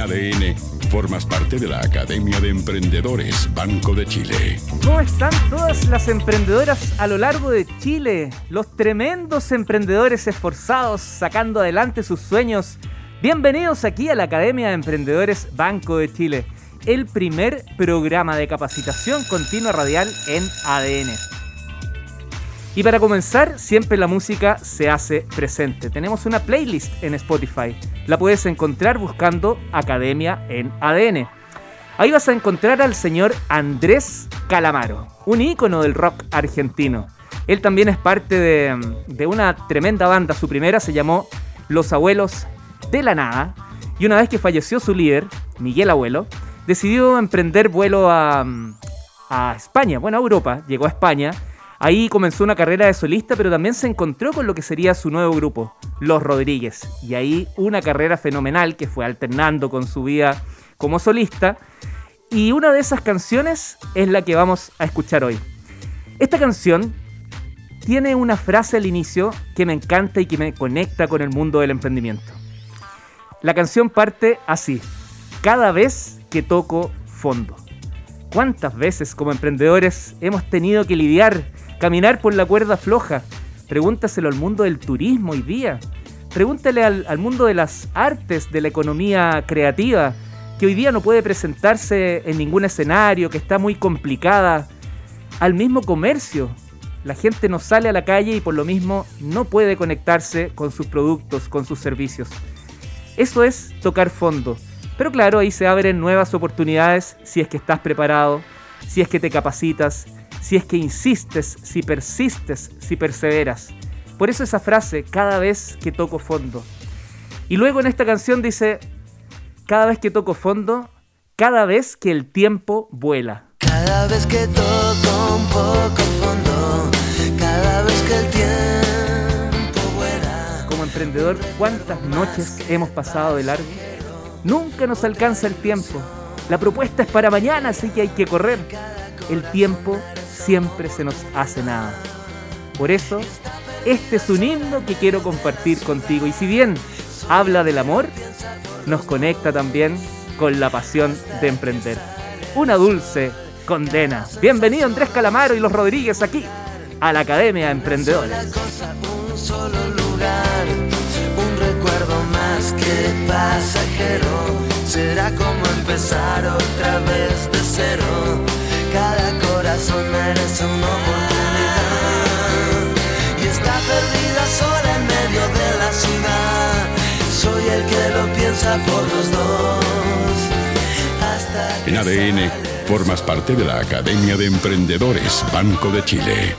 ADN, formas parte de la Academia de Emprendedores Banco de Chile. ¿Cómo están todas las emprendedoras a lo largo de Chile? Los tremendos emprendedores esforzados sacando adelante sus sueños. Bienvenidos aquí a la Academia de Emprendedores Banco de Chile, el primer programa de capacitación continua radial en ADN. Y para comenzar, siempre la música se hace presente. Tenemos una playlist en Spotify. La puedes encontrar buscando Academia en ADN. Ahí vas a encontrar al señor Andrés Calamaro, un ícono del rock argentino. Él también es parte de, de una tremenda banda. Su primera se llamó Los Abuelos de la Nada. Y una vez que falleció su líder, Miguel Abuelo, decidió emprender vuelo a, a España, bueno, a Europa. Llegó a España Ahí comenzó una carrera de solista, pero también se encontró con lo que sería su nuevo grupo, Los Rodríguez. Y ahí una carrera fenomenal que fue alternando con su vida como solista. Y una de esas canciones es la que vamos a escuchar hoy. Esta canción tiene una frase al inicio que me encanta y que me conecta con el mundo del emprendimiento. La canción parte así, cada vez que toco fondo. ¿Cuántas veces como emprendedores hemos tenido que lidiar Caminar por la cuerda floja. Pregúntaselo al mundo del turismo hoy día. Pregúntale al, mundo de las artes, de la economía creativa, que hoy día no puede presentarse en ningún escenario, que está muy complicada. Al mismo comercio. La gente no sale a la calle y por lo mismo no puede conectarse con sus productos, con sus servicios. Eso es tocar fondo. Pero claro, ahí se abren nuevas oportunidades si es que estás preparado, si es que te capacitas, si es que insistes, si persistes, si perseveras. Por eso esa frase, cada vez que toco fondo. Y luego en esta canción dice, cada vez que toco fondo, cada vez que el tiempo vuela. Cada vez que toco un poco fondo, cada vez que el tiempo vuela. Como emprendedor, ¿cuántas noches hemos pasado de largo? Nunca nos alcanza el tiempo. La propuesta es para mañana, así que hay que correr. El tiempo siempre se nos hace nada. Por eso, este es un himno que quiero compartir contigo. Y si bien habla del amor, nos conecta también con la pasión de emprender. Una dulce condena. Bienvenido Andrés Calamaro y los Rodríguez aquí a la Academia de Emprendedores. Un solo lugar, un recuerdo más que pasajero. Será como empezar otra vez de cero. Cada corazón el que lo piensa por los dos. en ADN formas parte de la Academia de Emprendedores Banco de Chile.